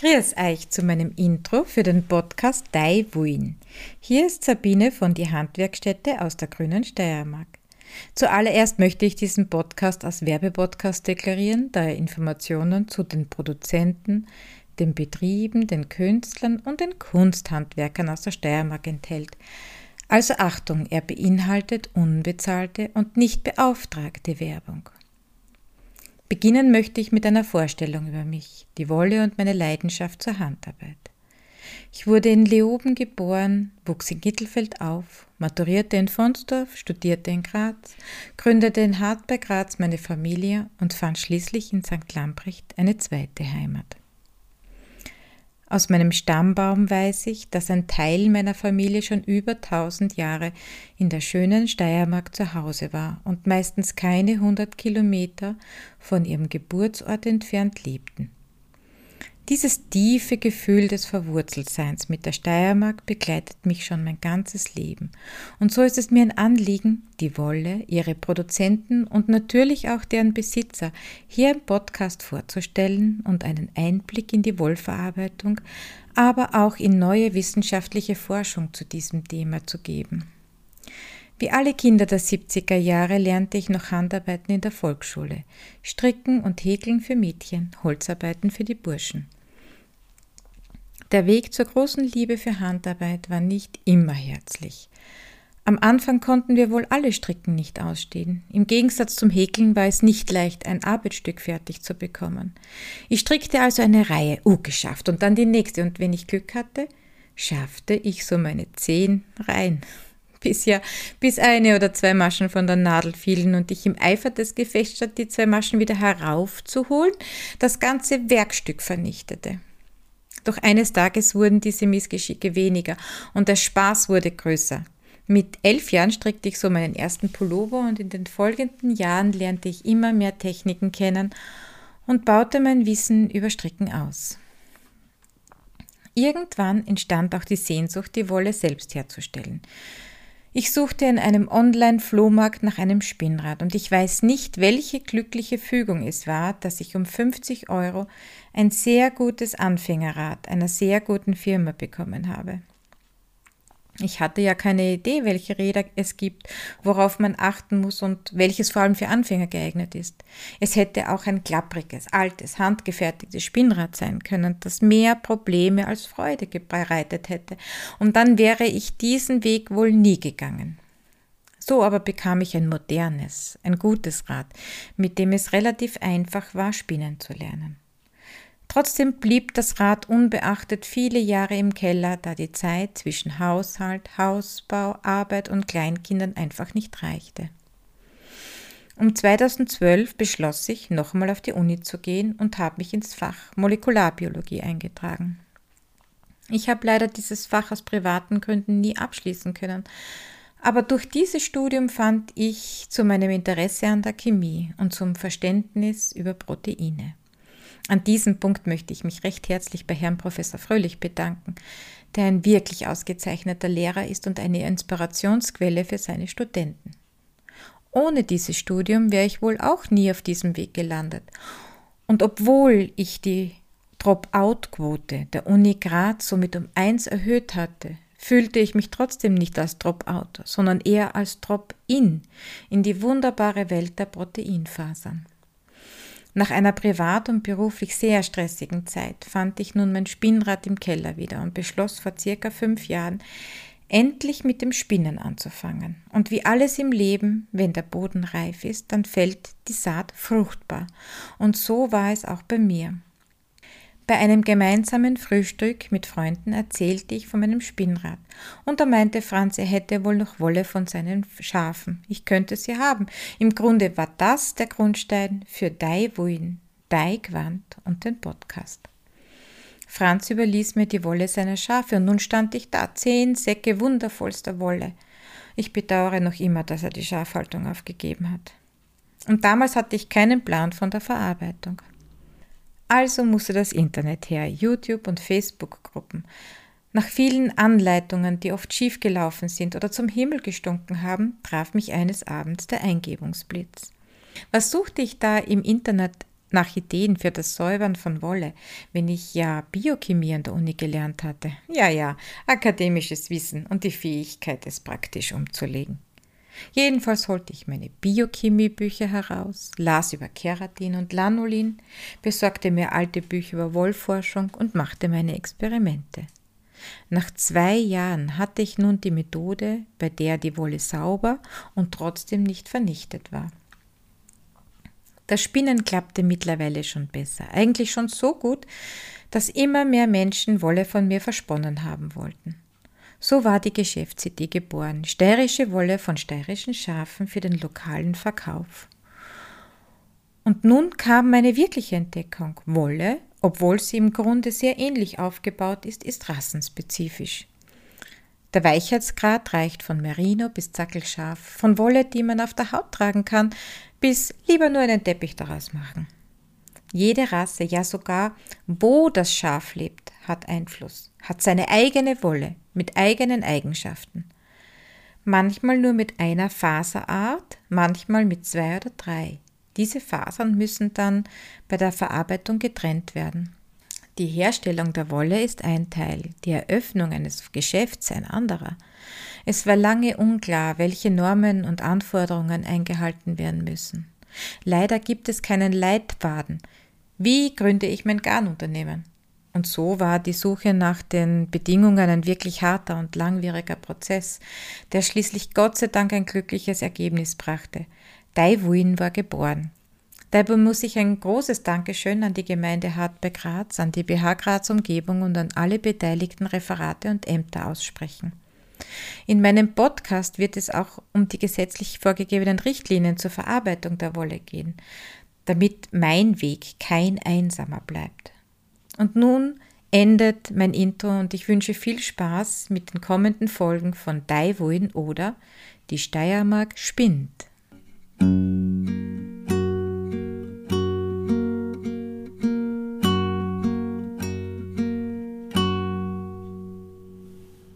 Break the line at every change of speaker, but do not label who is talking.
Grüß euch zu meinem Intro für den Podcast Dai Wuin. Hier ist Sabine von die Handwerkstätte aus der grünen Steiermark. Zuallererst möchte ich diesen Podcast als Werbepodcast deklarieren, da er Informationen zu den Produzenten, den Betrieben, den Künstlern und den Kunsthandwerkern aus der Steiermark enthält. Also Achtung, er beinhaltet unbezahlte und nicht beauftragte Werbung. Beginnen möchte ich mit einer Vorstellung über mich, die Wolle und meine Leidenschaft zur Handarbeit. Ich wurde in Leoben geboren, wuchs in Gittelfeld auf, maturierte in Fonsdorf, studierte in Graz, gründete in Hart bei Graz meine Familie und fand schließlich in St. Lamprecht eine zweite Heimat. Aus meinem Stammbaum weiß ich, dass ein Teil meiner Familie schon über tausend Jahre in der schönen Steiermark zu Hause war und meistens keine hundert Kilometer von ihrem Geburtsort entfernt lebten. Dieses tiefe Gefühl des Verwurzeltseins mit der Steiermark begleitet mich schon mein ganzes Leben. Und so ist es mir ein Anliegen, die Wolle, ihre Produzenten und natürlich auch deren Besitzer hier im Podcast vorzustellen und einen Einblick in die Wollverarbeitung, aber auch in neue wissenschaftliche Forschung zu diesem Thema zu geben. Wie alle Kinder der 70er Jahre lernte ich noch Handarbeiten in der Volksschule. Stricken und Häkeln für Mädchen, Holzarbeiten für die Burschen. Der Weg zur großen Liebe für Handarbeit war nicht immer herzlich. Am Anfang konnten wir wohl alle Stricken nicht ausstehen. Im Gegensatz zum Häkeln war es nicht leicht, ein Arbeitsstück fertig zu bekommen. Ich strickte also eine Reihe, uh, geschafft, und dann die nächste, und wenn ich Glück hatte, schaffte ich so meine zehn Reihen. Bis ja, bis eine oder zwei Maschen von der Nadel fielen und ich im Eifer des Gefechts statt die zwei Maschen wieder heraufzuholen, das ganze Werkstück vernichtete. Doch eines Tages wurden diese Missgeschicke weniger und der Spaß wurde größer. Mit elf Jahren strickte ich so meinen ersten Pullover und in den folgenden Jahren lernte ich immer mehr Techniken kennen und baute mein Wissen über Stricken aus. Irgendwann entstand auch die Sehnsucht, die Wolle selbst herzustellen. Ich suchte in einem Online-Flohmarkt nach einem Spinnrad und ich weiß nicht, welche glückliche Fügung es war, dass ich um 50 Euro ein sehr gutes Anfängerrad einer sehr guten Firma bekommen habe. Ich hatte ja keine Idee, welche Räder es gibt, worauf man achten muss und welches vor allem für Anfänger geeignet ist. Es hätte auch ein klappriges, altes, handgefertigtes Spinnrad sein können, das mehr Probleme als Freude bereitet hätte, und dann wäre ich diesen Weg wohl nie gegangen. So aber bekam ich ein modernes, ein gutes Rad, mit dem es relativ einfach war, spinnen zu lernen. Trotzdem blieb das Rad unbeachtet viele Jahre im Keller, da die Zeit zwischen Haushalt, Hausbau, Arbeit und Kleinkindern einfach nicht reichte. Um 2012 beschloss ich, nochmal auf die Uni zu gehen und habe mich ins Fach Molekularbiologie eingetragen. Ich habe leider dieses Fach aus privaten Gründen nie abschließen können, aber durch dieses Studium fand ich zu meinem Interesse an der Chemie und zum Verständnis über Proteine. An diesem Punkt möchte ich mich recht herzlich bei Herrn Professor Fröhlich bedanken, der ein wirklich ausgezeichneter Lehrer ist und eine Inspirationsquelle für seine Studenten. Ohne dieses Studium wäre ich wohl auch nie auf diesem Weg gelandet. Und obwohl ich die Drop-out-Quote der Uni Graz somit um eins erhöht hatte, fühlte ich mich trotzdem nicht als Drop-out, sondern eher als Drop-in in die wunderbare Welt der Proteinfasern. Nach einer privat und beruflich sehr stressigen Zeit fand ich nun mein Spinnrad im Keller wieder und beschloss vor circa fünf Jahren, endlich mit dem Spinnen anzufangen. Und wie alles im Leben, wenn der Boden reif ist, dann fällt die Saat fruchtbar. Und so war es auch bei mir. Bei einem gemeinsamen Frühstück mit Freunden erzählte ich von meinem Spinnrad. Und da meinte Franz, er hätte wohl noch Wolle von seinen Schafen. Ich könnte sie haben. Im Grunde war das der Grundstein für Dai Wuin, Dai Quant und den Podcast. Franz überließ mir die Wolle seiner Schafe und nun stand ich da, zehn Säcke wundervollster Wolle. Ich bedauere noch immer, dass er die Schafhaltung aufgegeben hat. Und damals hatte ich keinen Plan von der Verarbeitung. Also musste das Internet her, YouTube und Facebook-Gruppen. Nach vielen Anleitungen, die oft schiefgelaufen sind oder zum Himmel gestunken haben, traf mich eines Abends der Eingebungsblitz. Was suchte ich da im Internet nach Ideen für das Säubern von Wolle, wenn ich ja Biochemie an der Uni gelernt hatte? Ja, ja, akademisches Wissen und die Fähigkeit, es praktisch umzulegen. Jedenfalls holte ich meine Biochemiebücher heraus, las über Keratin und Lanolin, besorgte mir alte Bücher über Wollforschung und machte meine Experimente. Nach zwei Jahren hatte ich nun die Methode, bei der die Wolle sauber und trotzdem nicht vernichtet war. Das Spinnen klappte mittlerweile schon besser, eigentlich schon so gut, dass immer mehr Menschen Wolle von mir versponnen haben wollten. So war die Geschäftsidee geboren, steirische Wolle von steirischen Schafen für den lokalen Verkauf. Und nun kam meine wirkliche Entdeckung. Wolle, obwohl sie im Grunde sehr ähnlich aufgebaut ist, ist rassenspezifisch. Der Weichheitsgrad reicht von Merino bis Zackelschaf, von Wolle, die man auf der Haut tragen kann, bis lieber nur einen Teppich daraus machen. Jede Rasse, ja sogar wo das Schaf lebt, hat Einfluss, hat seine eigene Wolle mit eigenen Eigenschaften. Manchmal nur mit einer Faserart, manchmal mit zwei oder drei. Diese Fasern müssen dann bei der Verarbeitung getrennt werden. Die Herstellung der Wolle ist ein Teil, die Eröffnung eines Geschäfts ein anderer. Es war lange unklar, welche Normen und Anforderungen eingehalten werden müssen. Leider gibt es keinen Leitfaden, wie gründe ich mein Garnunternehmen? Und so war die Suche nach den Bedingungen ein wirklich harter und langwieriger Prozess, der schließlich Gott sei Dank ein glückliches Ergebnis brachte. Daiwuin war geboren. Dabei muss ich ein großes Dankeschön an die Gemeinde Hart bei Graz, an die BH Graz Umgebung und an alle beteiligten Referate und Ämter aussprechen. In meinem Podcast wird es auch um die gesetzlich vorgegebenen Richtlinien zur Verarbeitung der Wolle gehen damit mein Weg kein einsamer bleibt. Und nun endet mein Intro und ich wünsche viel Spaß mit den kommenden Folgen von Daiwoin oder Die Steiermark spinnt.